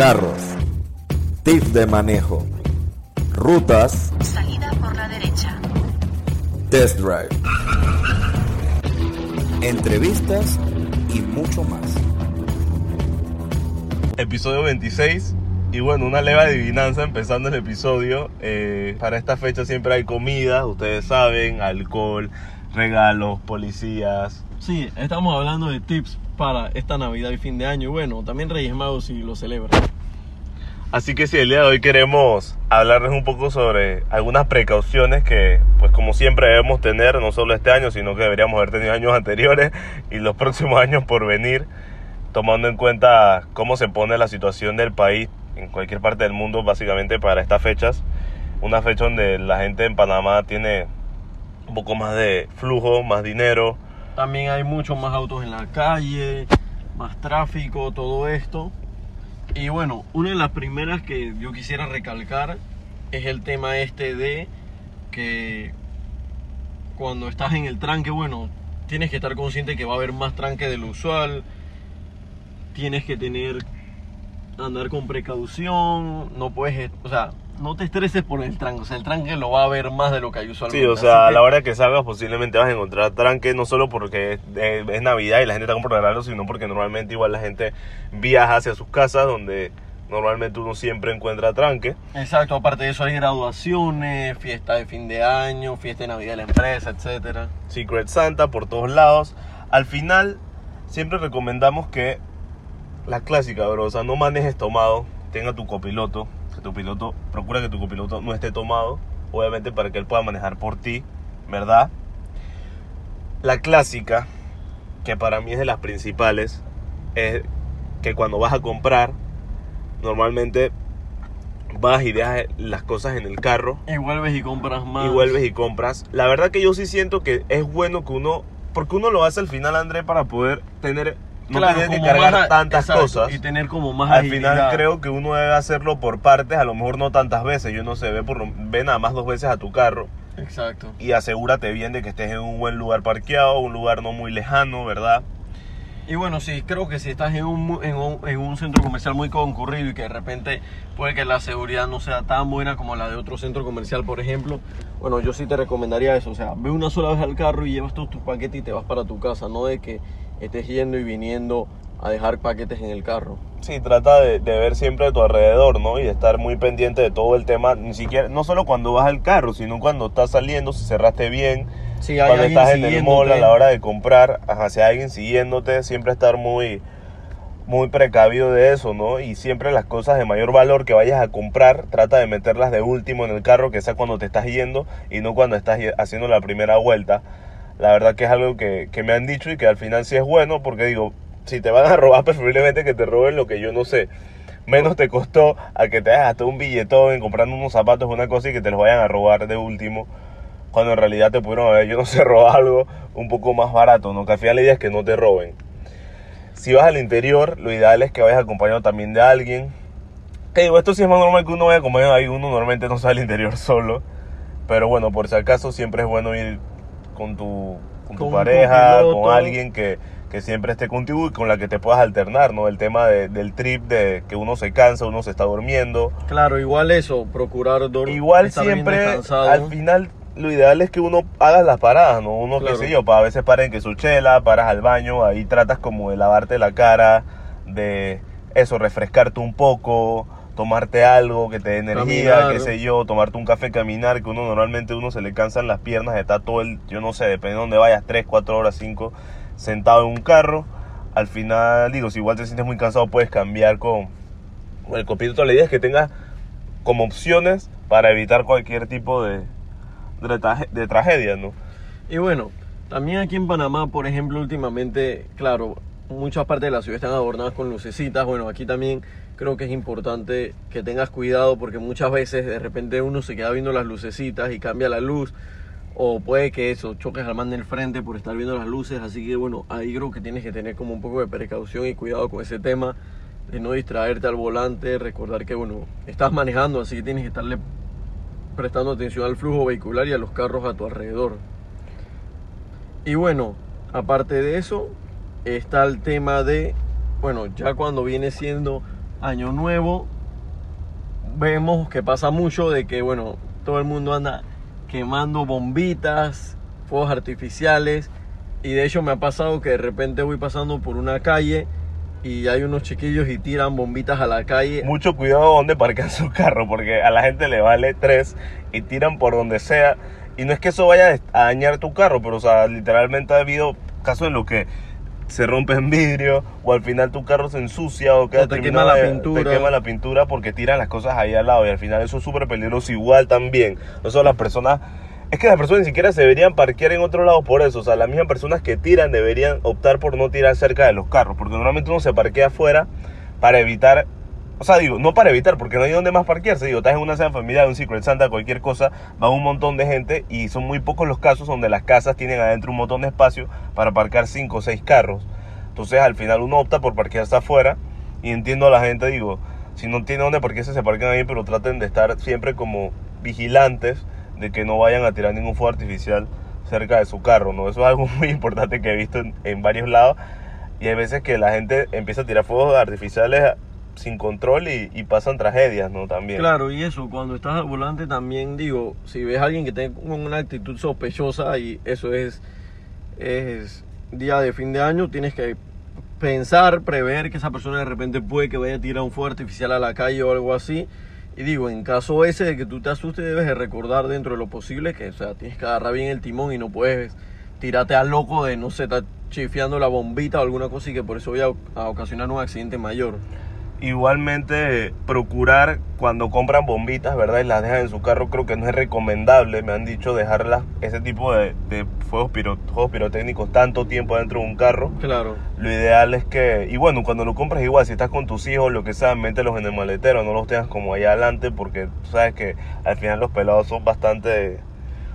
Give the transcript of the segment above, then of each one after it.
carros, tips de manejo, rutas, Salida por la derecha. test drive, entrevistas y mucho más. episodio 26. Y bueno, una leve adivinanza empezando el episodio. Eh, para esta fecha siempre hay comida, ustedes saben, alcohol, regalos, policías. Sí, estamos hablando de tips para esta Navidad y fin de año. Y bueno, también Reyes Magos si lo celebran. Así que sí, el día de hoy queremos hablarles un poco sobre algunas precauciones que, pues como siempre debemos tener, no solo este año, sino que deberíamos haber tenido años anteriores y los próximos años por venir, tomando en cuenta cómo se pone la situación del país en cualquier parte del mundo, básicamente para estas fechas. Una fecha donde la gente en Panamá tiene un poco más de flujo, más dinero. También hay muchos más autos en la calle, más tráfico, todo esto. Y bueno, una de las primeras que yo quisiera recalcar es el tema este de que cuando estás en el tranque, bueno, tienes que estar consciente que va a haber más tranque de lo usual. Tienes que tener andar con precaución, no puedes, o sea, no te estreses por el tranque, o sea, el tranque lo va a haber más de lo que hay usualmente. Sí, o sea, a la hora que salgas posiblemente vas a encontrar tranque, no solo porque es, es Navidad y la gente está comprando regalos, sino porque normalmente igual la gente viaja hacia sus casas donde normalmente uno siempre encuentra tranque. Exacto, aparte de eso hay graduaciones, fiesta de fin de año, fiesta de Navidad de la empresa, etcétera. Secret Santa por todos lados. Al final, siempre recomendamos que la clásica, bro, o sea, no manejes tomado, tenga tu copiloto, que tu piloto, procura que tu copiloto no esté tomado, obviamente para que él pueda manejar por ti, ¿verdad? La clásica, que para mí es de las principales, es que cuando vas a comprar, normalmente vas y dejas las cosas en el carro Y vuelves y compras más. y vuelves y compras. La verdad que yo sí siento que es bueno que uno, porque uno lo hace al final, André, para poder tener, no Claro, tener que cargar a- tantas exacto, cosas. Y tener como más Al final creo que uno debe hacerlo por partes, a lo mejor no tantas veces, yo no sé, ve, por, lo- ve nada más dos veces a tu carro Exacto. y asegúrate bien de que estés en un buen lugar parqueado, un lugar no muy lejano, ¿verdad? Y bueno, sí, creo que si estás en un, en un, en un centro comercial muy concurrido y que de repente puede que la seguridad no sea tan buena como la de otro centro comercial, por ejemplo, bueno, yo sí te recomendaría eso. O sea, ve una sola vez al carro y llevas todos tus paquetes y te vas para tu casa, no de que estés yendo y viniendo a dejar paquetes en el carro. Sí, trata de, de ver siempre a tu alrededor, ¿no? Y de estar muy pendiente de todo el tema, ni siquiera, no solo cuando vas al carro, sino cuando estás saliendo, si cerraste bien, Si hay cuando estás en el mall a la hora de comprar, ajá, si hay alguien siguiéndote, siempre estar muy, muy precavido de eso, ¿no? Y siempre las cosas de mayor valor que vayas a comprar, trata de meterlas de último en el carro, que sea cuando te estás yendo y no cuando estás haciendo la primera vuelta. La verdad que es algo que, que me han dicho y que al final sí es bueno, porque digo, si te van a robar, preferiblemente que te roben lo que yo no sé. Menos te costó a que te hagas hasta un billetón en comprando unos zapatos, una cosa y que te los vayan a robar de último cuando en realidad te pudieron haber, yo no sé, robado algo un poco más barato, ¿no? Que al final la idea es que no te roben. Si vas al interior, lo ideal es que vayas acompañado también de alguien. Que digo, esto sí es más normal que uno vaya acompañado alguien, uno normalmente no sale al interior solo. Pero bueno, por si acaso siempre es bueno ir con tu, con tu Con pareja, con alguien que, que siempre esté contigo y con la que te puedas alternar, ¿no? El tema de- del trip de que uno se cansa, uno se está durmiendo. Claro, igual eso, procurar dormir. Igual siempre, al final, lo ideal es que uno haga las paradas, ¿no? Uno, Claro. qué sé yo, para a veces paren que su chela, paras al baño, ahí tratas como de lavarte la cara, de eso, refrescarte un poco, tomarte algo que te dé energía, Caminar. qué sé yo, tomarte un café, caminar, que uno normalmente uno se le cansan las piernas, está todo el, yo no sé, depende de dónde vayas, 3, 4 horas, 5, sentado en un carro. Al final, digo, si igual te sientes muy cansado, puedes cambiar con, con el copiloto. La idea es que tengas como opciones para evitar cualquier tipo de, de tragedia, ¿no? Y bueno, también aquí en Panamá, por ejemplo, últimamente, claro, muchas partes de la ciudad están adornadas con lucecitas. Bueno, aquí también creo que es importante que tengas cuidado porque muchas veces de repente uno se queda viendo las lucecitas y cambia la luz. O puede que eso, choques al man del frente por estar viendo las luces. Así que bueno, ahí creo que tienes que tener como un poco de precaución y cuidado con ese tema. De no distraerte al volante, recordar que bueno, estás manejando, así que tienes que estarle prestando atención al flujo vehicular y a los carros a tu alrededor. Y bueno, aparte de eso, está el tema de, bueno, ya cuando viene siendo Año Nuevo, vemos que pasa mucho de que, bueno, todo el mundo anda quemando bombitas, fuegos artificiales. Y de hecho me ha pasado que de repente voy pasando por una calle y hay unos chiquillos y tiran bombitas a la calle. Mucho cuidado donde parquean su carro, porque a la gente le vale tres y tiran por donde sea. Y no es que eso vaya a dañar tu carro, pero o sea, literalmente ha habido casos en los que se rompen vidrio o al final tu carro se ensucia o queda O te quema la de- pintura. te quema la pintura porque tiran las cosas ahí al lado y al final eso es súper peligroso igual también. No solo las personas... Es que las personas ni siquiera se deberían parquear en otro lado por eso. O sea, las mismas personas que tiran deberían optar por no tirar cerca de los carros. Porque normalmente uno se parquea afuera para evitar... O sea, digo, no para evitar, porque no hay donde más parquearse. Digo, estás en una cena familiar, un Secret Santa, cualquier cosa, va un montón de gente y son muy pocos los casos donde las casas tienen adentro un montón de espacio para parquear 5 o 6 carros. Entonces, al final uno opta por parquearse afuera y entiendo a la gente, digo, si no tiene donde parquearse, se parquen ahí, pero traten de estar siempre como vigilantes de que no vayan a tirar ningún fuego artificial cerca de su carro, ¿no? Eso es algo muy importante que he visto en, en varios lados y hay veces que la gente empieza a tirar fuegos artificiales sin control y, pasan tragedias, ¿no? También. Claro, y eso, cuando estás al volante también digo, si ves a alguien que tenga una actitud sospechosa y eso es, día de fin de año, tienes que pensar, prever que esa persona de repente puede que vaya a tirar un fuego artificial a la calle o algo así. Y digo, en caso ese de que tú te asustes, debes de recordar dentro de lo posible que, o sea, tienes que agarrar bien el timón y no puedes tirarte al loco de, no sé, estar chifiando la bombita o alguna cosa y que por eso a, a ocasionar un accidente mayor. Igualmente, procurar cuando compran bombitas, ¿verdad? Y las dejan en su carro, creo que no es recomendable. Me han dicho dejarlas, ese tipo de, de fuegos, piro- fuegos pirotécnicos, tanto tiempo dentro de un carro. Claro. Lo ideal es que, y bueno, cuando lo compras igual, si estás con tus hijos, lo que sea, mételos en el maletero, no los tengas como allá adelante, porque tú sabes que al final los pelados son bastante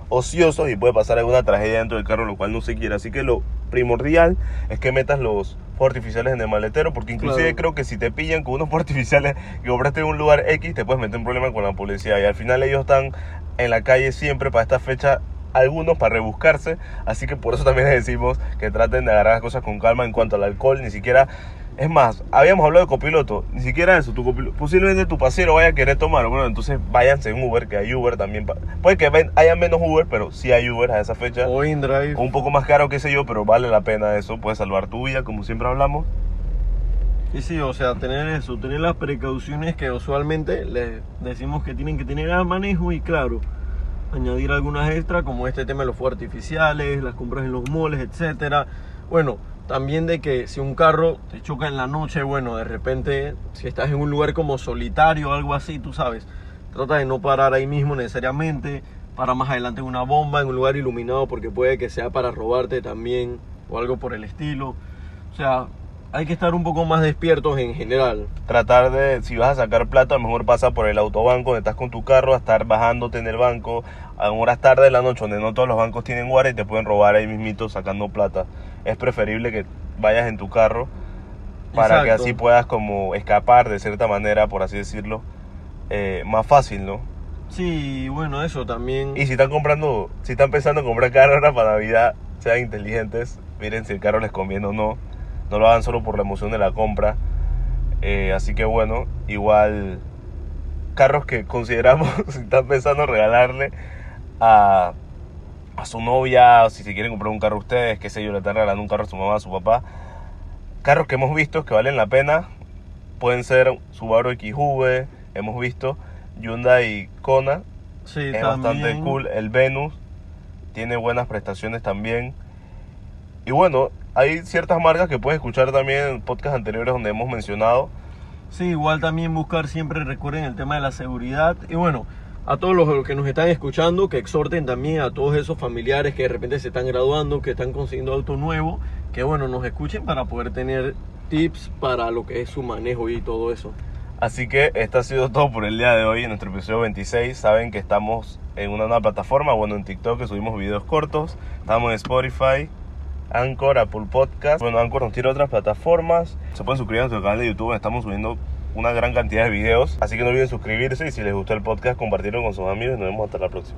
ociosos y puede pasar alguna tragedia dentro del carro, lo cual no se quiere. Así que lo primordial es que metas los fuegos artificiales en el maletero, porque inclusive Claro. creo que si te pillan con unos fuegos artificiales que compraste en un lugar X, te puedes meter en problema con la policía. Y al final ellos están en la calle siempre para esta fecha algunos para rebuscarse, así que por eso también les decimos que traten de agarrar las cosas con calma en cuanto al alcohol, ni siquiera, es más, habíamos hablado de copiloto, ni siquiera eso, tu copiloto, posiblemente tu pasero vaya a querer tomar, bueno, entonces váyanse en Uber, que hay Uber también, puede que haya menos Uber, pero sí hay Uber a esa fecha, O InDrive. un poco más caro, qué sé yo, pero vale la pena eso, puede salvar tu vida, como siempre hablamos. Y sí, o sea, tener eso, tener las precauciones que usualmente les decimos que tienen que tener al manejo y claro, añadir algunas extras como este tema de los fuegos artificiales, las compras en los moles, etcétera. Bueno, también de que si un carro te choca en la noche, bueno, de repente si estás en un lugar como solitario o algo así, tú sabes, trata de no parar ahí mismo necesariamente, para más adelante en una bomba, en un lugar iluminado porque puede que sea para robarte también o algo por el estilo. O sea, hay que estar un poco más despiertos en general. tratar de, si vas a sacar plata, mejor pasa por el autobanco donde estás con tu carro, a estar bajándote en el banco a horas tarde de la noche donde no todos los bancos tienen guardia y te pueden robar ahí mismito sacando plata. Es preferible que vayas en tu carro para que así puedas como escapar de cierta manera, por así decirlo, eh, más fácil, ¿no? Sí, bueno, eso también. Y si están comprando, si están pensando en comprar carro ahora para Navidad, sean inteligentes, miren si el carro les conviene o no. No lo hagan solo por la emoción de la compra. Eh, así que bueno, igual carros que consideramos si están pensando en regalarle a, a su novia, si se quieren comprar un carro ustedes, qué sé yo, le están regalando un carro a su mamá, a su papá. Carros que hemos visto que valen la pena, pueden ser Subaru XV, hemos visto Hyundai Kona, sí, es también. bastante cool. El Venus tiene buenas prestaciones también. Y bueno, hay ciertas marcas que puedes escuchar también en podcasts anteriores donde hemos mencionado. Sí, igual también buscar siempre, recuerden el tema de la seguridad. Y bueno, a todos los que nos están escuchando, que exhorten también a todos esos familiares que de repente se están graduando, que están consiguiendo auto nuevo, que bueno, nos escuchen para poder tener tips para lo que es su manejo y todo eso. Así que esto ha sido todo por el día de hoy en nuestro episodio 26. Saben que estamos en una nueva plataforma, bueno, en TikTok que subimos videos cortos. Estamos en Spotify, Anchor, Apple Podcast. Bueno, Anchor nos tiene otras plataformas. Se pueden suscribir a nuestro canal de YouTube, estamos subiendo una gran cantidad de videos. Así que no olviden suscribirse y si les gustó el podcast, compartirlo con sus amigos nos vemos hasta la próxima.